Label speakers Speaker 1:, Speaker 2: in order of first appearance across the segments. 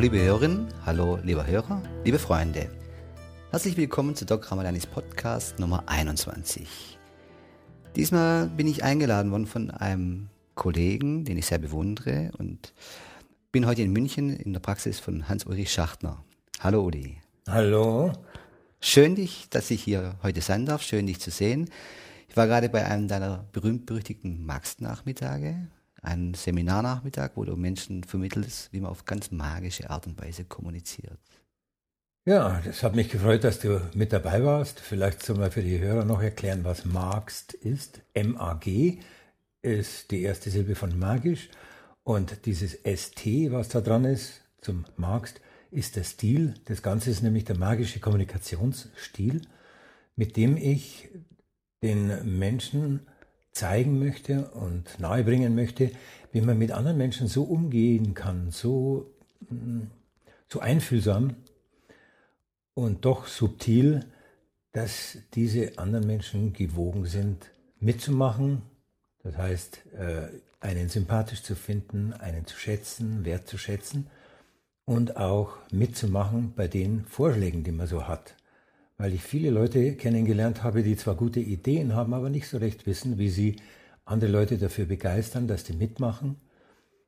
Speaker 1: Hallo liebe Hörerinnen, hallo lieber Hörer, liebe Freunde. Herzlich willkommen zu Doc Ramadanis Podcast Nummer 21. Diesmal bin ich eingeladen worden von einem Kollegen, den ich sehr bewundere und bin heute in München in der Praxis von Hans-Ulrich Schachtner. Hallo Uli.
Speaker 2: Hallo.
Speaker 1: Schön dich, dass ich hier heute sein darf, schön dich zu sehen. Ich war gerade bei einem deiner berühmt-berüchtigten Marx-Nachmittage, ein Seminarnachmittag, wo du Menschen vermittelst, wie man auf ganz magische Art und Weise kommuniziert.
Speaker 2: Ja, das hat mich gefreut, dass du mit dabei warst. Vielleicht soll man für die Hörer noch erklären, was Marx ist. M-A-G ist die erste Silbe von magisch. Und dieses ST, was da dran ist, zum Marx, ist der Stil. Das Ganze ist nämlich der magische Kommunikationsstil, mit dem ich den Menschen zeigen möchte und nahebringen möchte, wie man mit anderen Menschen so umgehen kann, so, mm, so einfühlsam und doch subtil, dass diese anderen Menschen gewogen sind, mitzumachen. Das heißt, äh, einen sympathisch zu finden, einen zu schätzen, wertzuschätzen und auch mitzumachen bei den Vorschlägen, die man so hat. Weil ich viele Leute kennengelernt habe, die zwar gute Ideen haben, aber nicht so recht wissen, wie sie andere Leute dafür begeistern, dass die mitmachen.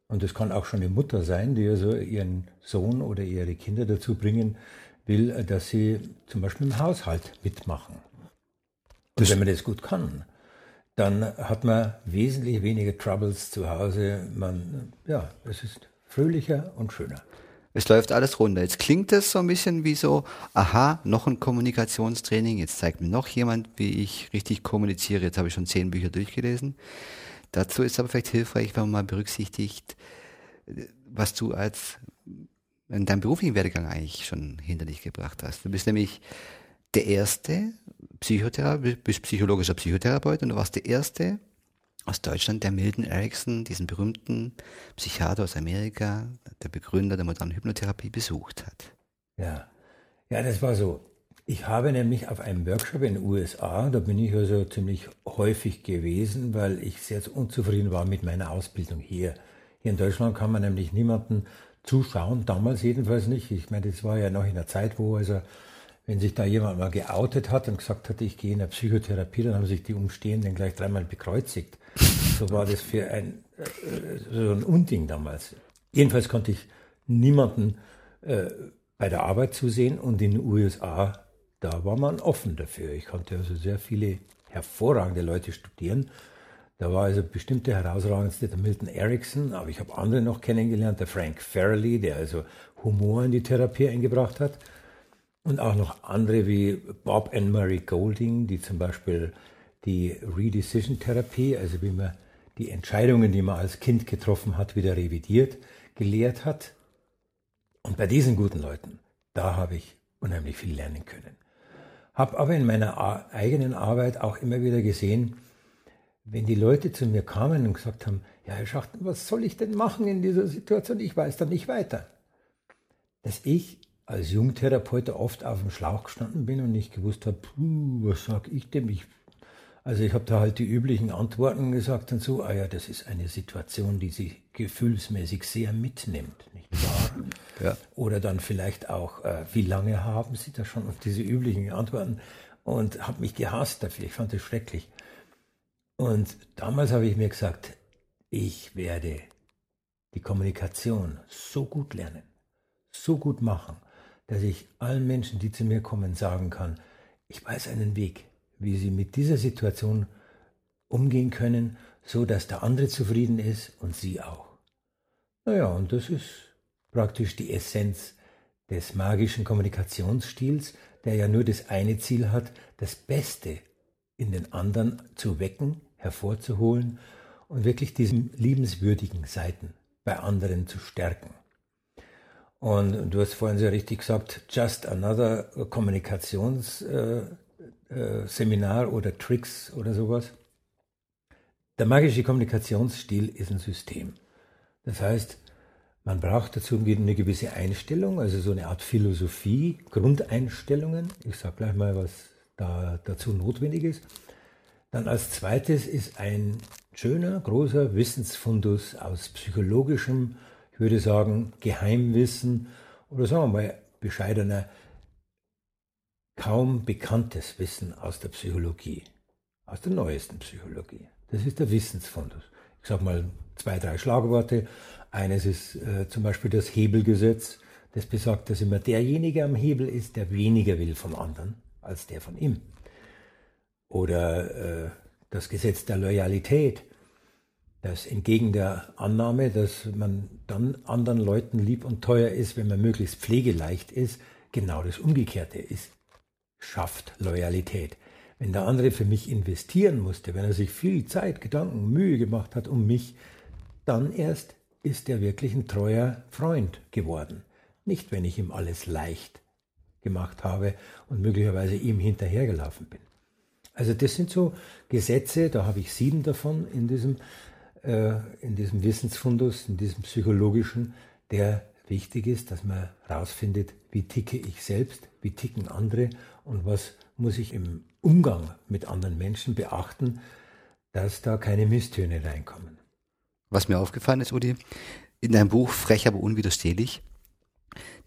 Speaker 2: Und es kann auch schon eine Mutter sein, die also ihren Sohn oder ihre Kinder dazu bringen will, dass sie zum Beispiel im Haushalt mitmachen. Und wenn man das gut kann, dann hat man wesentlich weniger Troubles zu Hause. Man, ja, es ist fröhlicher und schöner.
Speaker 1: Es läuft alles runter. Jetzt klingt es so ein bisschen wie so, aha, noch ein Kommunikationstraining. Jetzt zeigt mir noch jemand, wie ich richtig kommuniziere. Jetzt habe ich schon zehn Bücher durchgelesen. Dazu ist aber vielleicht hilfreich, wenn man mal berücksichtigt, was du als in deinem beruflichen Werdegang eigentlich schon hinter dich gebracht hast. Du bist nämlich der erste Psychotherapeut, bist psychologischer Psychotherapeut und du warst der erste aus Deutschland, der Milton Erickson, diesen berühmten Psychiater aus Amerika, der Begründer der modernen Hypnotherapie, besucht hat.
Speaker 2: Ja, ja, das war so. Ich habe nämlich auf einem Workshop in den USA, da bin ich also ziemlich häufig gewesen, weil ich sehr unzufrieden war mit meiner Ausbildung hier. Hier in Deutschland kann man nämlich niemanden zuschauen, damals jedenfalls nicht. Ich meine, das war ja noch in der Zeit, wo also wenn sich da jemand mal geoutet hat und gesagt hat, ich gehe in eine Psychotherapie, dann haben sich die Umstehenden gleich dreimal bekreuzigt. So war das für ein, äh, so ein Unding damals. Jedenfalls konnte ich niemanden äh, bei der Arbeit zusehen und in den USA, da war man offen dafür. Ich konnte also sehr viele hervorragende Leute studieren. Da war also bestimmt der herausragendste der Milton Erickson, aber ich habe andere noch kennengelernt, der Frank Farrelly, der also Humor in die Therapie eingebracht hat. Und auch noch andere wie Bob and Murray Golding, die zum Beispiel die Redecision-Therapie, also wie man die Entscheidungen, die man als Kind getroffen hat, wieder revidiert, gelehrt hat. Und bei diesen guten Leuten, da habe ich unheimlich viel lernen können. Habe aber in meiner eigenen Arbeit auch immer wieder gesehen, wenn die Leute zu mir kamen und gesagt haben, ja Herr Schachten, was soll ich denn machen in dieser Situation? Ich weiß da nicht weiter. Dass ich als Jungtherapeut oft auf dem Schlauch gestanden bin und nicht gewusst habe, was sag ich dem? Ich, also ich habe da halt die üblichen Antworten gesagt und so, ah ja, das ist eine Situation, die sie gefühlsmäßig sehr mitnimmt, nicht wahr? Ja. Oder dann vielleicht auch, äh, wie lange haben Sie da schon auf diese üblichen Antworten? Und habe mich gehasst dafür, ich fand das schrecklich. Und damals habe ich mir gesagt, ich werde die Kommunikation so gut lernen, so gut machen, dass ich allen Menschen, die zu mir kommen, sagen kann, ich weiß einen Weg, wie sie mit dieser Situation umgehen können, so dass der andere zufrieden ist und sie auch. Naja, und das ist praktisch die Essenz des magischen Kommunikationsstils, der ja nur das eine Ziel hat, das Beste in den anderen zu wecken, hervorzuholen und wirklich diese liebenswürdigen Seiten bei anderen zu stärken. Und du hast vorhin sehr richtig gesagt, just another Kommunikationsseminar äh, äh, oder Tricks oder sowas. Der magische Kommunikationsstil ist ein System. Das heißt, man braucht dazu eine gewisse Einstellung, also so eine Art Philosophie, Grundeinstellungen. Ich sage gleich mal, was da dazu notwendig ist. Dann als zweites ist ein schöner, großer Wissensfundus aus psychologischem ich würde sagen, Geheimwissen oder sagen wir mal bescheidener, kaum bekanntes Wissen aus der Psychologie, aus der neuesten Psychologie. Das ist der Wissensfundus. Ich sage mal zwei, drei Schlagworte. Eines ist äh, zum Beispiel das Hebelgesetz. Das besagt, dass immer derjenige am Hebel ist, der weniger will vom anderen als der von ihm. Oder äh, das Gesetz der Loyalität, das entgegen der Annahme, dass man dann anderen Leuten lieb und teuer ist, wenn man möglichst pflegeleicht ist, genau das Umgekehrte ist, schafft Loyalität. Wenn der andere für mich investieren musste, wenn er sich viel Zeit, Gedanken, Mühe gemacht hat um mich, dann erst ist er wirklich ein treuer Freund geworden. Nicht, wenn ich ihm alles leicht gemacht habe und möglicherweise ihm hinterhergelaufen bin. Also das sind so Gesetze, da habe ich sieben davon in diesem, in diesem Wissensfundus, in diesem psychologischen, der wichtig ist, dass man herausfindet, wie ticke ich selbst, wie ticken andere und was muss ich im Umgang mit anderen Menschen beachten, dass da keine Misstöne reinkommen.
Speaker 1: Was mir aufgefallen ist, Udi, in deinem Buch Frech, aber unwiderstehlich,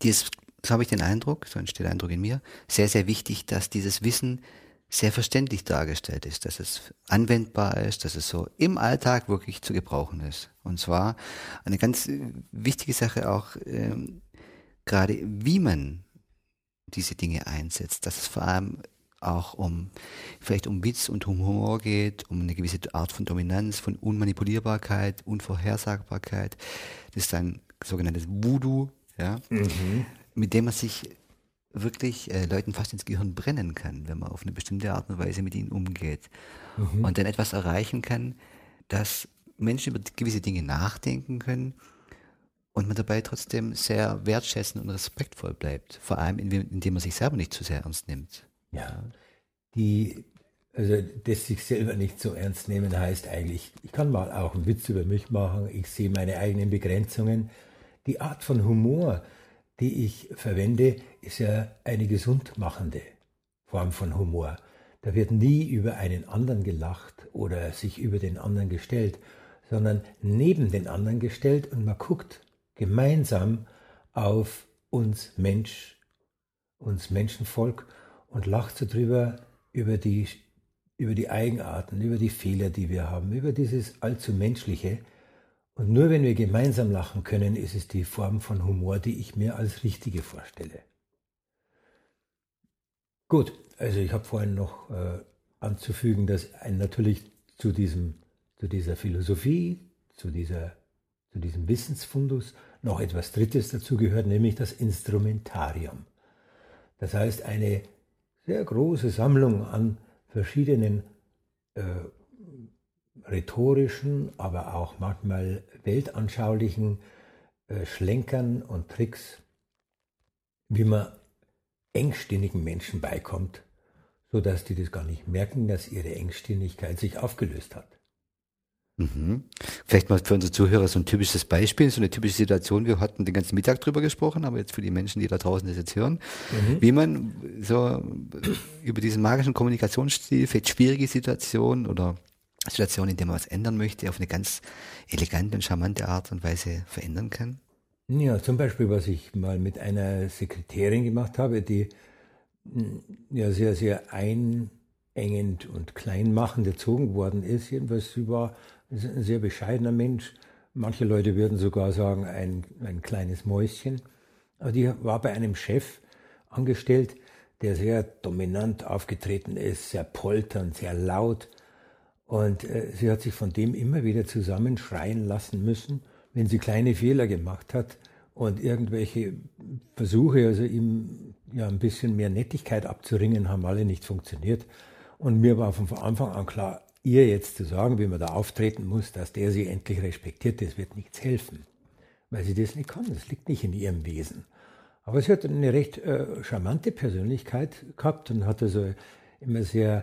Speaker 1: dir ist, so habe ich den Eindruck, so entsteht der Eindruck in mir, sehr, sehr wichtig, dass dieses Wissen sehr verständlich dargestellt ist, dass es anwendbar ist, dass es so im Alltag wirklich zu gebrauchen ist. Und zwar eine ganz äh, wichtige Sache auch, ähm, gerade wie man diese Dinge einsetzt, dass es vor allem auch um vielleicht um Witz und Humor geht, um eine gewisse Art von Dominanz, von Unmanipulierbarkeit, Unvorhersagbarkeit. Das ist ein sogenanntes Voodoo, ja, mhm. mit dem man sich wirklich äh, Leuten fast ins Gehirn brennen kann, wenn man auf eine bestimmte Art und Weise mit ihnen umgeht. Mhm. Und dann etwas erreichen kann, dass Menschen über gewisse Dinge nachdenken können und man dabei trotzdem sehr wertschätzend und respektvoll bleibt. Vor allem, indem man sich selber nicht zu sehr ernst nimmt.
Speaker 2: Ja, die, also das sich selber nicht so ernst nehmen heißt eigentlich, ich kann mal auch einen Witz über mich machen, ich sehe meine eigenen Begrenzungen. Die Art von Humor, die ich verwende, ist ja eine gesundmachende Form von Humor. Da wird nie über einen anderen gelacht oder sich über den anderen gestellt, sondern neben den anderen gestellt und man guckt gemeinsam auf uns Mensch, uns Menschenvolk und lacht so drüber über die, über die Eigenarten, über die Fehler, die wir haben, über dieses allzu Menschliche, und nur wenn wir gemeinsam lachen können, ist es die Form von Humor, die ich mir als richtige vorstelle. Gut, also ich habe vorhin noch äh, anzufügen, dass ein natürlich zu, diesem, zu dieser Philosophie, zu, dieser, zu diesem Wissensfundus noch etwas Drittes dazugehört, nämlich das Instrumentarium. Das heißt, eine sehr große Sammlung an verschiedenen äh, rhetorischen, aber auch manchmal weltanschaulichen äh, Schlenkern und Tricks, wie man engstirnigen Menschen beikommt, sodass die das gar nicht merken, dass ihre Engstirnigkeit sich aufgelöst hat.
Speaker 1: Mhm. Vielleicht mal für unsere Zuhörer so ein typisches Beispiel, so eine typische Situation. Wir hatten den ganzen Mittag drüber gesprochen, aber jetzt für die Menschen, die da draußen das jetzt hören, mhm. wie man so über diesen magischen Kommunikationsstil, vielleicht schwierige Situationen oder Situation, in der man was ändern möchte, auf eine ganz elegante und charmante Art und Weise verändern kann?
Speaker 2: Ja, zum Beispiel, was ich mal mit einer Sekretärin gemacht habe, die hm, ja sehr, sehr einengend und kleinmachend erzogen worden ist. Jedenfalls, sie war ein sehr bescheidener Mensch. Manche Leute würden sogar sagen, ein, ein kleines Mäuschen. Aber die war bei einem Chef angestellt, der sehr dominant aufgetreten ist, sehr polternd, sehr laut und äh, sie hat sich von dem immer wieder zusammenschreien lassen müssen, wenn sie kleine Fehler gemacht hat und irgendwelche Versuche, also ihm ja ein bisschen mehr Nettigkeit abzuringen, haben alle nicht funktioniert. Und mir war von Anfang an klar, ihr jetzt zu sagen, wie man da auftreten muss, dass der sie endlich respektiert, das wird nichts helfen. Weil sie das nicht kann, das liegt nicht in ihrem Wesen. Aber sie hat eine recht äh, charmante Persönlichkeit gehabt und hat also immer sehr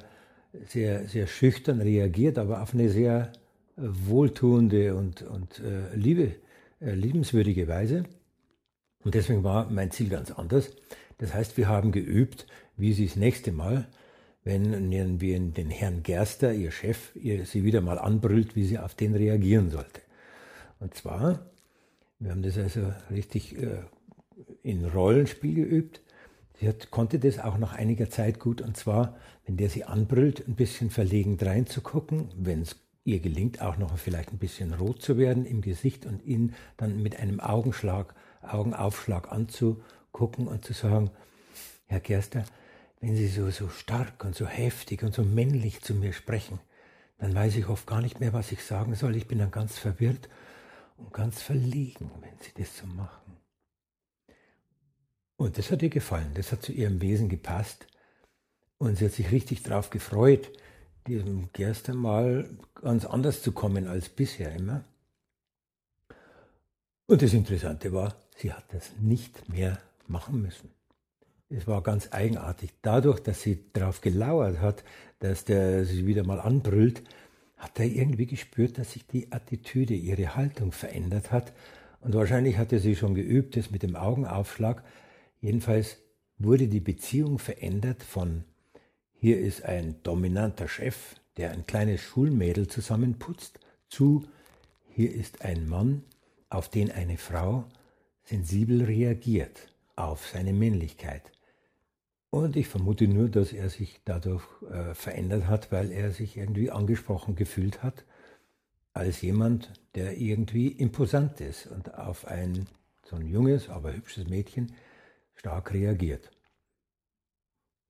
Speaker 2: sehr, sehr schüchtern reagiert, aber auf eine sehr äh, wohltuende und, und äh, liebe, äh, liebenswürdige Weise. Und deswegen war mein Ziel ganz anders. Das heißt, wir haben geübt, wie sie das nächste Mal, wenn wir den Herrn Gerster, ihr Chef, ihr, sie wieder mal anbrüllt, wie sie auf den reagieren sollte. Und zwar, Wir haben das also richtig äh, in Rollenspiel geübt. Sie hat, konnte das auch nach einiger Zeit gut, und zwar, wenn der sie anbrüllt, ein bisschen verlegen reinzugucken, wenn es ihr gelingt, auch noch vielleicht ein bisschen rot zu werden im Gesicht und ihn dann mit einem Augenschlag, Augenaufschlag anzugucken und zu sagen, Herr Gerster, wenn Sie so, so stark und so heftig und so männlich zu mir sprechen, dann weiß ich oft gar nicht mehr, was ich sagen soll. Ich bin dann ganz verwirrt und ganz verlegen, wenn Sie das so machen. Und das hat ihr gefallen, das hat zu ihrem Wesen gepasst. Und sie hat sich richtig darauf gefreut, diesem Gerster mal ganz anders zu kommen als bisher immer. Und das Interessante war, sie hat das nicht mehr machen müssen. Es war ganz eigenartig. Dadurch, dass sie darauf gelauert hat, dass der sie wieder mal anbrüllt, hat er irgendwie gespürt, dass sich die Attitüde, ihre Haltung verändert hat. Und wahrscheinlich hatte sie schon geübt, das mit dem Augenaufschlag. Jedenfalls wurde die Beziehung verändert von hier ist ein dominanter Chef, der ein kleines Schulmädel zusammenputzt, zu hier ist ein Mann, auf den eine Frau sensibel reagiert, auf seine Männlichkeit. Und ich vermute nur, dass er sich dadurch äh, verändert hat, weil er sich irgendwie angesprochen gefühlt hat, als jemand, der irgendwie imposant ist und auf ein so ein junges, aber hübsches Mädchen stark reagiert.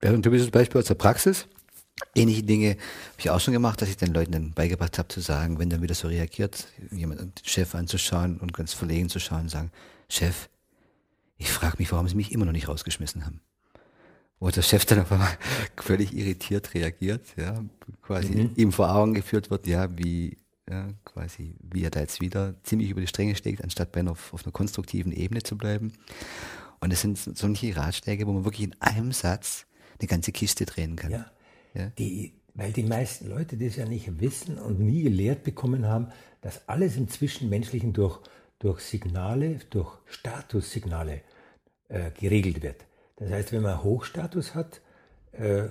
Speaker 1: Wäre ein typisches Beispiel aus der Praxis. Ähnliche Dinge habe ich auch schon gemacht, dass ich den Leuten dann beigebracht habe zu sagen, wenn dann wieder so reagiert, jemand den Chef anzuschauen und ganz verlegen zu schauen und sagen, Chef, ich frage mich, warum Sie mich immer noch nicht rausgeschmissen haben wo der Chef dann auf einmal völlig irritiert reagiert, ja, quasi mhm. ihm vor Augen geführt wird, ja, wie, ja, quasi, wie er da jetzt wieder ziemlich über die Stränge schlägt, anstatt bei einer, auf einer konstruktiven Ebene zu bleiben. Und es sind solche Ratschläge, wo man wirklich in einem Satz eine ganze Kiste drehen kann.
Speaker 2: Ja, ja. Die, weil die meisten Leute das ja nicht wissen und nie gelehrt bekommen haben, dass alles im Zwischenmenschlichen durch, durch Signale, durch Statussignale äh, geregelt wird. Das heißt, wenn man Hochstatus hat, äh,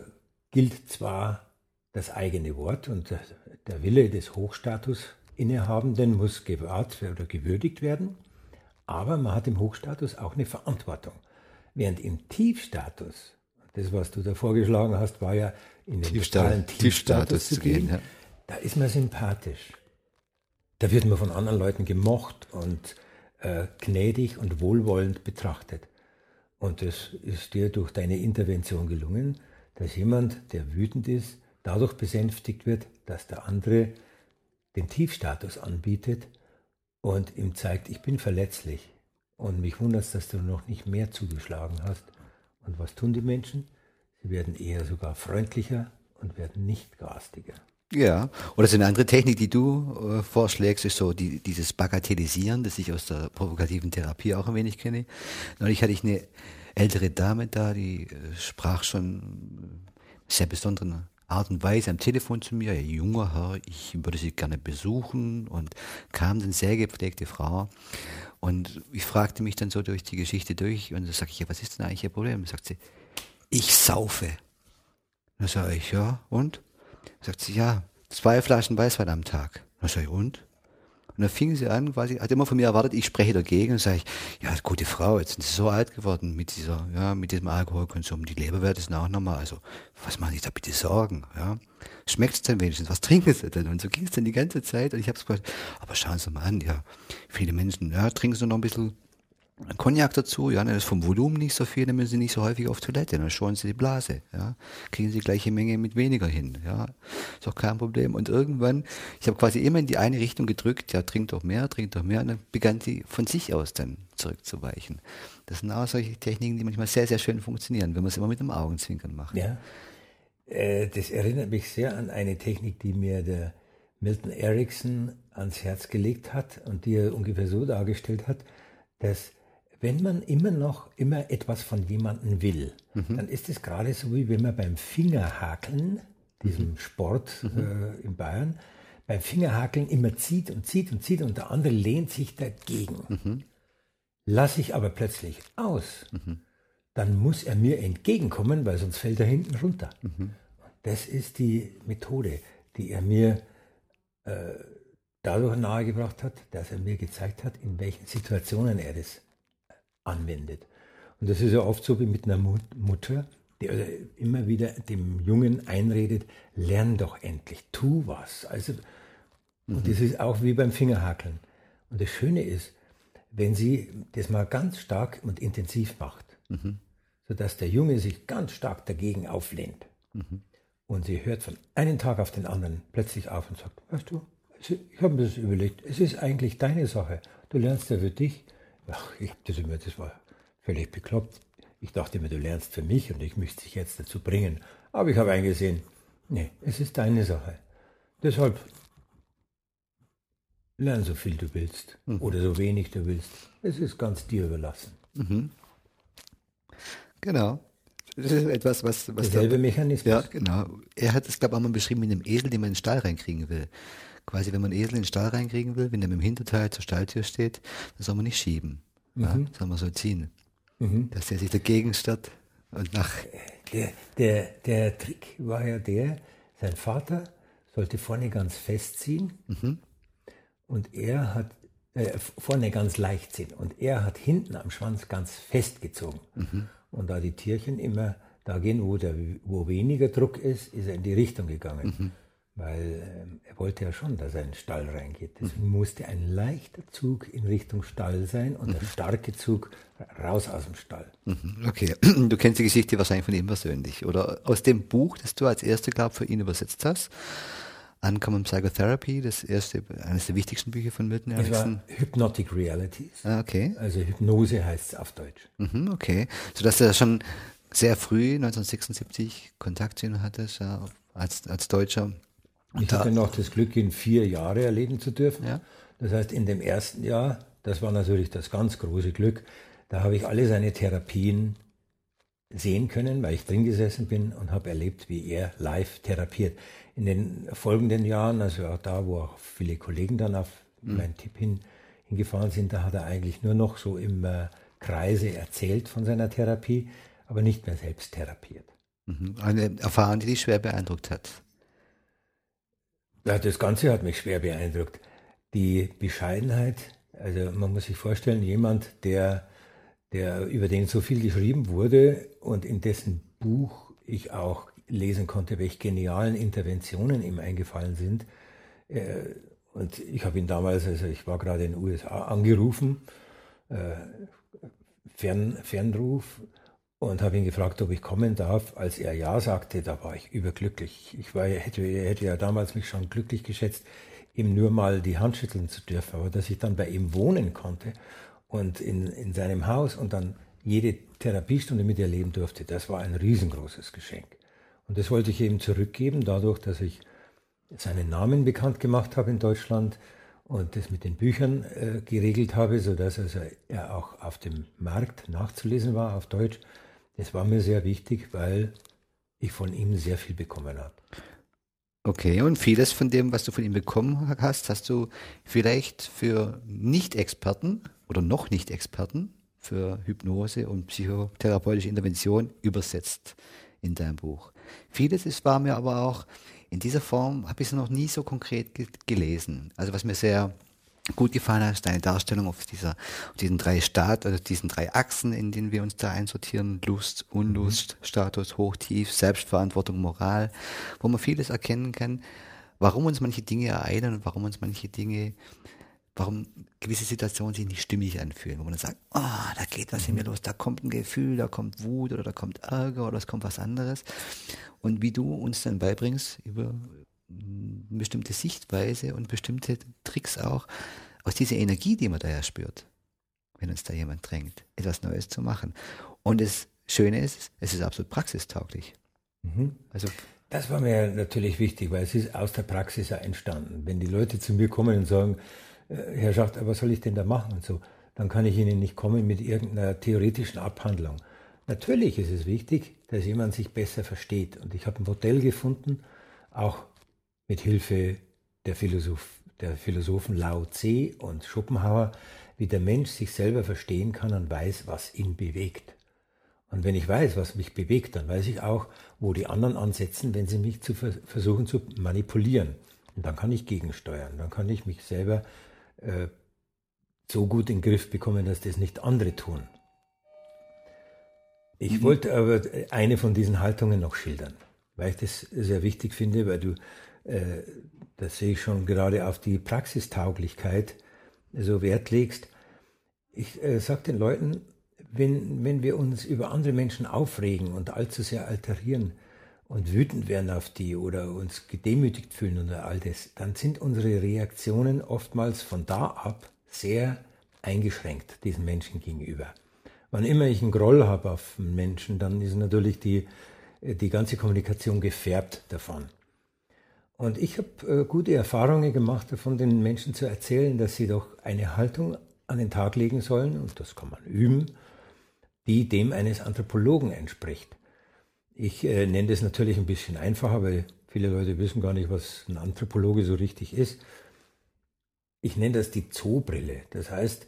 Speaker 2: gilt zwar das eigene Wort und der Wille des Hochstatus innehabenden muss gewahrt oder gewürdigt werden, aber man hat im Hochstatus auch eine Verantwortung. Während im Tiefstatus, das was du da vorgeschlagen hast, war ja in den
Speaker 1: totalen Tiefstatus, Tiefstatus zu gehen, ja.
Speaker 2: da ist man sympathisch. Da wird man von anderen Leuten gemocht und äh, gnädig und wohlwollend betrachtet. Und es ist dir durch deine Intervention gelungen, dass jemand, der wütend ist, dadurch besänftigt wird, dass der andere den Tiefstatus anbietet und ihm zeigt, ich bin verletzlich. Und mich wundert es, dass du noch nicht mehr zugeschlagen hast. Und was tun die Menschen? Sie werden eher sogar freundlicher und werden nicht garstiger.
Speaker 1: Ja, oder so eine andere Technik, die du äh, vorschlägst, ist so die, dieses Bagatellisieren, das ich aus der provokativen Therapie auch ein wenig kenne. Neulich hatte ich eine ältere Dame da, die äh, sprach schon sehr besonderen Art und Weise am Telefon zu mir, junger Herr, ich würde Sie gerne besuchen und kam dann sehr gepflegte Frau. Und ich fragte mich dann so durch die Geschichte durch und da sage ich, ja, was ist denn eigentlich Ihr Problem? Sagt sie, ich saufe. Dann sage ich, ja, und? Sagt sie, ja, zwei Flaschen Weißwein am Tag. Dann sage ich, und? Und dann fing sie an, quasi, hat immer von mir erwartet, ich spreche dagegen und sage ich, ja, gute Frau, jetzt sind sie so alt geworden mit dieser, ja, mit diesem Alkoholkonsum. Die Leberwerte sind auch normal. Also, was machen Sie da bitte Sorgen? Ja? Schmeckt es denn wenigstens? Was trinken Sie denn? Und so ging es dann die ganze Zeit. Und ich habe es aber schauen Sie mal an, ja, viele Menschen, ja, trinken Sie noch ein bisschen Cognac dazu, ja, das ist vom Volumen nicht so viel, dann müssen Sie nicht so häufig auf Toilette, dann schonen Sie die Blase, ja. Kriegen Sie die gleiche Menge mit weniger hin, ja. Ist auch kein Problem. Und irgendwann, ich habe quasi immer in die eine Richtung gedrückt, ja, trink doch mehr, trink doch mehr, und dann begann sie von sich aus dann zurückzuweichen. Das sind auch solche Techniken, die manchmal sehr, sehr schön funktionieren, wenn man es immer mit dem Augenzwinkern macht.
Speaker 2: Ja. Äh, das erinnert mich sehr an eine Technik, die mir der Milton Erickson ans Herz gelegt hat und die er ungefähr so dargestellt hat, dass wenn man immer noch immer etwas von jemandem will, mhm. dann ist es gerade so, wie wenn man beim Fingerhakeln, diesem mhm. Sport mhm. Äh, in Bayern, beim Fingerhakeln immer zieht und zieht und zieht und der andere lehnt sich dagegen. Mhm. Lasse ich aber plötzlich aus, mhm. dann muss er mir entgegenkommen, weil sonst fällt er hinten runter. Mhm. Das ist die Methode, die er mir äh, dadurch nahegebracht hat, dass er mir gezeigt hat, in welchen Situationen er das anwendet. Und das ist ja oft so wie mit einer Mutter, die also immer wieder dem Jungen einredet, lern doch endlich, tu was. Also, mhm. Und das ist auch wie beim Fingerhakeln. Und das Schöne ist, wenn sie das mal ganz stark und intensiv macht, mhm. sodass der Junge sich ganz stark dagegen auflehnt. Mhm. Und sie hört von einem Tag auf den anderen plötzlich auf und sagt, weißt du, ich habe mir das überlegt, es ist eigentlich deine Sache. Du lernst ja für dich. Ach, ich das immer, das war völlig bekloppt. Ich dachte immer, du lernst für mich und ich möchte dich jetzt dazu bringen. Aber ich habe eingesehen, nee, es ist deine Sache. Deshalb lern so viel du willst mhm. oder so wenig du willst. Es ist ganz dir überlassen. Mhm.
Speaker 1: Genau. Das ist etwas, was. was
Speaker 2: Derselbe Mechanismus.
Speaker 1: Ja, genau. Er hat es, glaube ich, auch mal beschrieben mit einem Esel, den man in den Stall reinkriegen will. Quasi, wenn man einen Esel in den Stall reinkriegen will, wenn der mit dem Hinterteil zur Stalltür steht, dann soll man nicht schieben. Mhm. Ja, soll man so ziehen. Mhm. Dass der sich dagegen statt und nach.
Speaker 2: Der, der, der Trick war ja der, sein Vater sollte vorne ganz festziehen mhm. und er hat äh, vorne ganz leicht ziehen und er hat hinten am Schwanz ganz festgezogen. Mhm. Und da die Tierchen immer da gehen, wo, der, wo weniger Druck ist, ist er in die Richtung gegangen. Mhm. Weil ähm, er wollte ja schon, dass er in den Stall reingeht. Deswegen mhm. musste ein leichter Zug in Richtung Stall sein und mhm. ein starker Zug raus aus dem Stall.
Speaker 1: Mhm. Okay, du kennst die Geschichte wahrscheinlich von ihm persönlich oder aus dem Buch, das du als erste, glaube für ihn übersetzt hast. Uncommon Psychotherapy, das erste, eines der wichtigsten Bücher von Milton Erickson.
Speaker 2: Hypnotic Realities.
Speaker 1: Ah, okay.
Speaker 2: Also Hypnose heißt es auf Deutsch.
Speaker 1: Mhm, okay. Sodass er schon sehr früh, 1976, Kontakt zu ihm hatte, ja, als, als Deutscher.
Speaker 2: Und ich hatte noch das Glück, ihn vier Jahre erleben zu dürfen. Ja. Das heißt, in dem ersten Jahr, das war natürlich das ganz große Glück, da habe ich alle seine Therapien sehen können, weil ich drin gesessen bin und habe erlebt, wie er live therapiert in den folgenden Jahren, also auch da, wo auch viele Kollegen dann auf mhm. meinen Tipp hin, hingefahren sind, da hat er eigentlich nur noch so im äh, Kreise erzählt von seiner Therapie, aber nicht mehr selbst therapiert.
Speaker 1: Mhm. Eine Erfahrung, die dich schwer beeindruckt hat.
Speaker 2: Ja, das Ganze hat mich schwer beeindruckt. Die Bescheidenheit, also man muss sich vorstellen, jemand, der, der, über den so viel geschrieben wurde und in dessen Buch ich auch lesen konnte, welche genialen Interventionen ihm eingefallen sind. Äh, und ich habe ihn damals, also ich war gerade in den USA angerufen, äh, Fern, Fernruf, und habe ihn gefragt, ob ich kommen darf. Als er ja sagte, da war ich überglücklich. Ich war, hätte, hätte ja damals mich schon glücklich geschätzt, ihm nur mal die Hand schütteln zu dürfen, aber dass ich dann bei ihm wohnen konnte und in, in seinem Haus und dann jede Therapiestunde mit erleben durfte, das war ein riesengroßes Geschenk. Und das wollte ich ihm zurückgeben, dadurch, dass ich seinen Namen bekannt gemacht habe in Deutschland und das mit den Büchern äh, geregelt habe, sodass also er auch auf dem Markt nachzulesen war auf Deutsch. Das war mir sehr wichtig, weil ich von ihm sehr viel bekommen habe.
Speaker 1: Okay, und vieles von dem, was du von ihm bekommen hast, hast du vielleicht für Nicht-Experten oder noch Nicht-Experten für Hypnose und psychotherapeutische Intervention übersetzt in deinem Buch. Vieles ist, war mir aber auch in dieser Form, habe ich es noch nie so konkret ge gelesen. Also was mir sehr gut gefallen hat, ist deine Darstellung auf, dieser, auf diesen drei Stat, also diesen drei Achsen, in denen wir uns da einsortieren, Lust, Unlust, mhm. Status, Hoch, Tief, Selbstverantwortung, Moral, wo man vieles erkennen kann, warum uns manche Dinge ereilen und warum uns manche Dinge warum gewisse Situationen sich nicht stimmig anfühlen, wo man dann sagt, oh, da geht was in mir los, da kommt ein Gefühl, da kommt Wut oder da kommt Ärger oder es kommt was anderes. Und wie du uns dann beibringst über bestimmte Sichtweise und bestimmte Tricks auch, aus dieser Energie, die man da ja spürt, wenn uns da jemand drängt, etwas Neues zu machen. Und das Schöne ist, es ist absolut praxistauglich.
Speaker 2: Mhm. Also das war mir natürlich wichtig, weil es ist aus der Praxis ja entstanden. Wenn die Leute zu mir kommen und sagen, äh, Herrschaft, was soll ich denn da machen und so, dann kann ich Ihnen nicht kommen mit irgendeiner theoretischen Abhandlung. Natürlich ist es wichtig, dass jemand sich besser versteht. Und ich habe ein Modell gefunden, auch mit Hilfe der, Philosoph, der Philosophen Lao Tse und Schopenhauer, wie der Mensch sich selber verstehen kann und weiß, was ihn bewegt. Und wenn ich weiß, was mich bewegt, dann weiß ich auch, wo die anderen ansetzen, wenn sie mich zu versuchen zu manipulieren. Und dann kann ich gegensteuern. Dann kann ich mich selber äh, so gut in den Griff bekommen, dass das nicht andere tun. Ich mhm. wollte aber eine von diesen Haltungen noch schildern, weil ich das sehr wichtig finde, weil du, das sehe ich schon gerade auf die Praxistauglichkeit so Wert legst. Ich äh, sage den Leuten, wenn, wenn wir uns über andere Menschen aufregen und allzu sehr alterieren und wütend werden auf die oder uns gedemütigt fühlen oder all das, dann sind unsere Reaktionen oftmals von da ab sehr eingeschränkt diesen Menschen gegenüber. Wann immer ich einen Groll habe auf einen Menschen, dann ist natürlich die, die ganze Kommunikation gefärbt davon. Und ich habe äh, gute Erfahrungen gemacht, davon den Menschen zu erzählen, dass sie doch eine Haltung an den Tag legen sollen, und das kann man üben, die dem eines Anthropologen entspricht. Ich äh, nenne das natürlich ein bisschen einfacher, weil viele Leute wissen gar nicht, was ein Anthropologe so richtig ist. Ich nenne das die Zoobrille. Das heißt,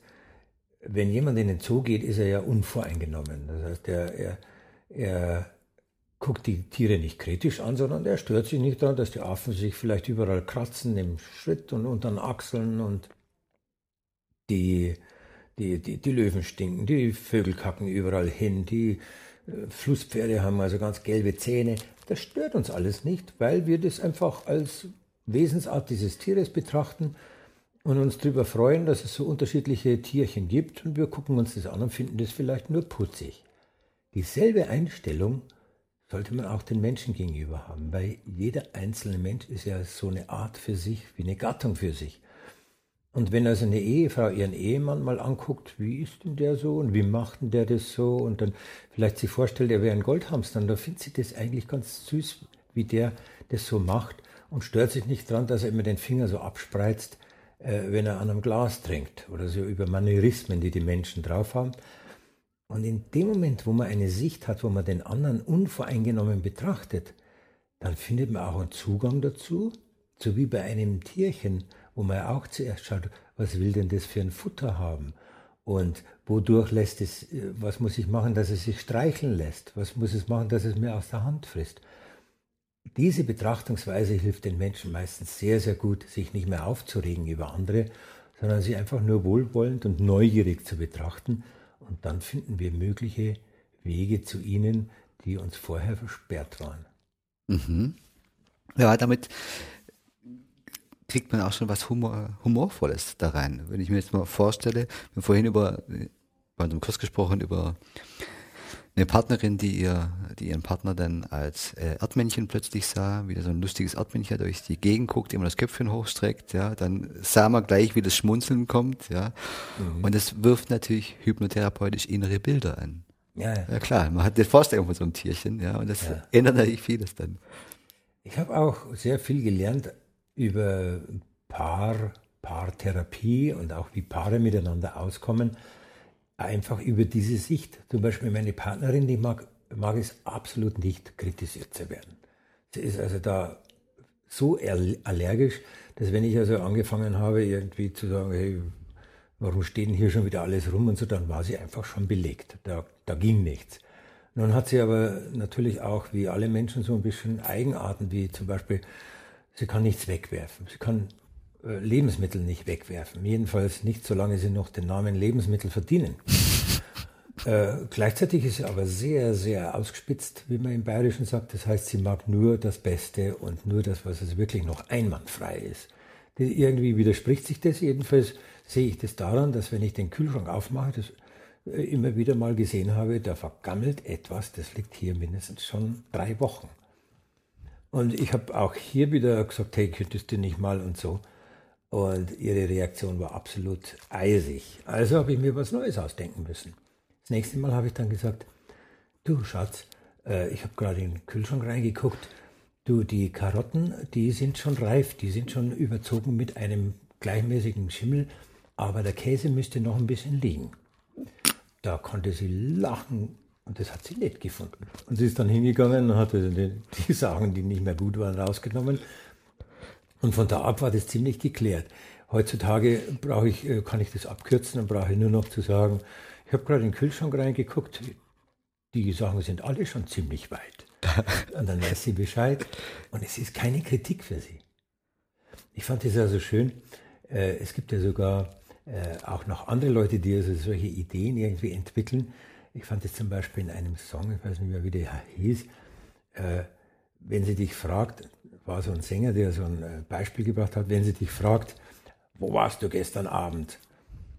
Speaker 2: wenn jemand in den Zoo geht, ist er ja unvoreingenommen. Das heißt, er, er, er guckt die Tiere nicht kritisch an, sondern er stört sich nicht daran, dass die Affen sich vielleicht überall kratzen im Schritt und unter den Achseln und die die, die, die Löwen stinken, die Vögel kacken überall hin, die äh, Flusspferde haben also ganz gelbe Zähne. Das stört uns alles nicht, weil wir das einfach als Wesensart dieses Tieres betrachten und uns darüber freuen, dass es so unterschiedliche Tierchen gibt und wir gucken uns das an und finden das vielleicht nur putzig. Dieselbe Einstellung sollte man auch den Menschen gegenüber haben, weil jeder einzelne Mensch ist ja so eine Art für sich, wie eine Gattung für sich. Und wenn also eine Ehefrau ihren Ehemann mal anguckt, wie ist denn der so und wie macht denn der das so und dann vielleicht sich vorstellt, er wäre ein Goldhamster, dann findet sie das eigentlich ganz süß, wie der das so macht und stört sich nicht dran, dass er immer den Finger so abspreizt, äh, wenn er an einem Glas trinkt oder so über Manierismen, die die Menschen drauf haben. Und in dem Moment, wo man eine Sicht hat, wo man den anderen unvoreingenommen betrachtet, dann findet man auch einen Zugang dazu, so wie bei einem Tierchen wo man auch zuerst schaut, was will denn das für ein Futter haben? Und wodurch lässt es, was muss ich machen, dass es sich streicheln lässt? Was muss es machen, dass es mir aus der Hand frisst? Diese Betrachtungsweise hilft den Menschen meistens sehr, sehr gut, sich nicht mehr aufzuregen über andere, sondern sie einfach nur wohlwollend und neugierig zu betrachten. Und dann finden wir mögliche Wege zu ihnen, die uns vorher versperrt waren.
Speaker 1: Mhm. Ja, damit kriegt man auch schon was Humor, Humorvolles da rein. Wenn ich mir jetzt mal vorstelle, wir haben vorhin über, bei unserem Kurs gesprochen, über eine Partnerin, die ihr, die ihren Partner dann als äh, Erdmännchen plötzlich sah, wie so ein lustiges Erdmännchen durch die Gegend guckt, immer das Köpfchen hochstreckt, ja, dann sah man gleich, wie das Schmunzeln kommt, ja. Mhm. Und das wirft natürlich hypnotherapeutisch innere Bilder an. Ja, ja. ja klar, man hat die Vorstellung von so einem Tierchen, ja, und das ja. ändert natürlich vieles dann.
Speaker 2: Ich habe auch sehr viel gelernt über Paar, Paartherapie und auch wie Paare miteinander auskommen, einfach über diese Sicht. Zum Beispiel meine Partnerin, die mag, mag es absolut nicht, kritisiert zu werden. Sie ist also da so allergisch, dass wenn ich also angefangen habe, irgendwie zu sagen, hey, warum steht denn hier schon wieder alles rum und so, dann war sie einfach schon belegt. Da, da ging nichts. Nun hat sie aber natürlich auch, wie alle Menschen, so ein bisschen Eigenarten, wie zum Beispiel Sie kann nichts wegwerfen. Sie kann Lebensmittel nicht wegwerfen. Jedenfalls nicht, solange sie noch den Namen Lebensmittel verdienen. äh, gleichzeitig ist sie aber sehr, sehr ausgespitzt, wie man im Bayerischen sagt. Das heißt, sie mag nur das Beste und nur das, was also wirklich noch einwandfrei ist. Das, irgendwie widerspricht sich das. Jedenfalls sehe ich das daran, dass wenn ich den Kühlschrank aufmache, das äh, immer wieder mal gesehen habe, da vergammelt etwas, das liegt hier mindestens schon drei Wochen. Und ich habe auch hier wieder gesagt, hey, könntest du nicht mal und so. Und ihre Reaktion war absolut eisig. Also habe ich mir was Neues ausdenken müssen. Das nächste Mal habe ich dann gesagt, du Schatz, äh, ich habe gerade in den Kühlschrank reingeguckt. Du, die Karotten, die sind schon reif, die sind schon überzogen mit einem gleichmäßigen Schimmel, aber der Käse müsste noch ein bisschen liegen. Da konnte sie lachen und das hat sie nicht gefunden. Und sie ist dann hingegangen und die, die Sachen, die nicht mehr gut waren, rausgenommen. Und von da ab war das ziemlich geklärt. Heutzutage brauche ich, äh, kann ich das abkürzen und brauche ich nur noch zu sagen, ich habe gerade in den Kühlschrank reingeguckt, die Sachen sind alle schon ziemlich weit. Und dann weiß sie Bescheid. Und es ist keine Kritik für sie. Ich fand das ja so schön. Äh, es gibt ja sogar äh, auch noch andere Leute, die also solche Ideen irgendwie entwickeln. Ich fand es zum Beispiel in einem Song, ich weiß nicht mehr, wie der hieß, wenn sie dich fragt, war so ein Sänger, der so ein Beispiel gebracht hat, wenn sie dich fragt, wo warst du gestern Abend?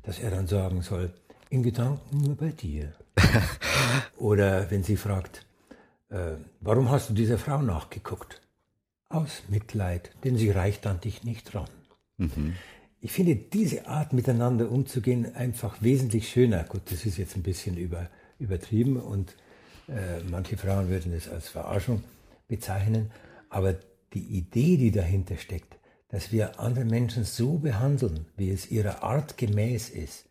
Speaker 2: Dass er dann sagen soll, in Gedanken nur bei dir. Oder wenn sie fragt, äh, warum hast du dieser Frau nachgeguckt? Aus Mitleid, denn sie reicht an dich nicht ran. Mhm. Ich finde diese Art miteinander umzugehen einfach wesentlich schöner. Gut, das ist jetzt ein bisschen über, übertrieben und äh, manche Frauen würden es als Verarschung bezeichnen, aber die Idee, die dahinter steckt, dass wir andere Menschen so behandeln, wie es ihrer Art gemäß ist,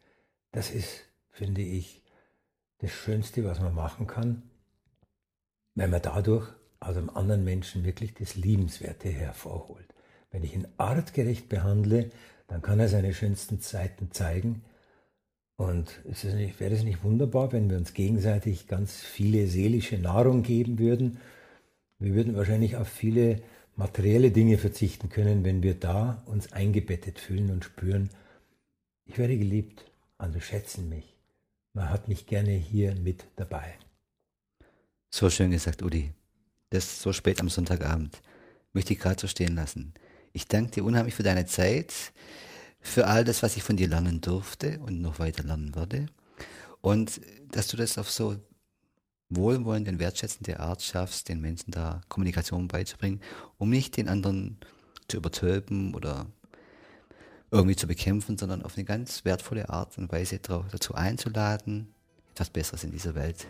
Speaker 2: das ist, finde ich, das Schönste, was man machen kann, wenn man dadurch aus einem anderen Menschen wirklich das Liebenswerte hervorholt. Wenn ich ihn artgerecht behandle, dann kann er seine schönsten Seiten zeigen. Und es nicht, wäre es nicht wunderbar, wenn wir uns gegenseitig ganz viele seelische Nahrung geben würden? Wir würden wahrscheinlich auf viele materielle Dinge verzichten können, wenn wir da uns eingebettet fühlen und spüren, ich werde geliebt, andere schätzen mich. Man hat mich gerne hier mit dabei.
Speaker 1: So schön gesagt, Udi. Das so spät am Sonntagabend. Möchte ich gerade so stehen lassen. Ich danke dir unheimlich für deine Zeit, für all das, was ich von dir lernen durfte und noch weiter lernen werde. Und dass du das auf so wohlwollende und wertschätzende Art schaffst, den Menschen da Kommunikation beizubringen, um nicht den anderen zu übertölpen oder irgendwie zu bekämpfen, sondern auf eine ganz wertvolle Art und Weise dazu einzuladen, etwas Besseres in dieser Welt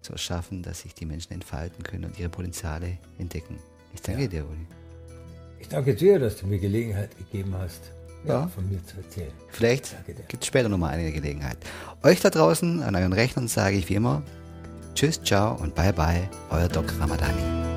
Speaker 1: zu erschaffen, dass sich die Menschen entfalten können und ihre Potenziale entdecken. Ich danke ja. dir, Uli.
Speaker 2: Ich danke dir, dass du mir Gelegenheit gegeben hast, ja. von mir zu erzählen.
Speaker 1: Vielleicht gibt es später nochmal eine Gelegenheit. Euch da draußen an euren Rechnern sage ich wie immer, Tschüss, ciao und bye bye, euer Doc Ramadani.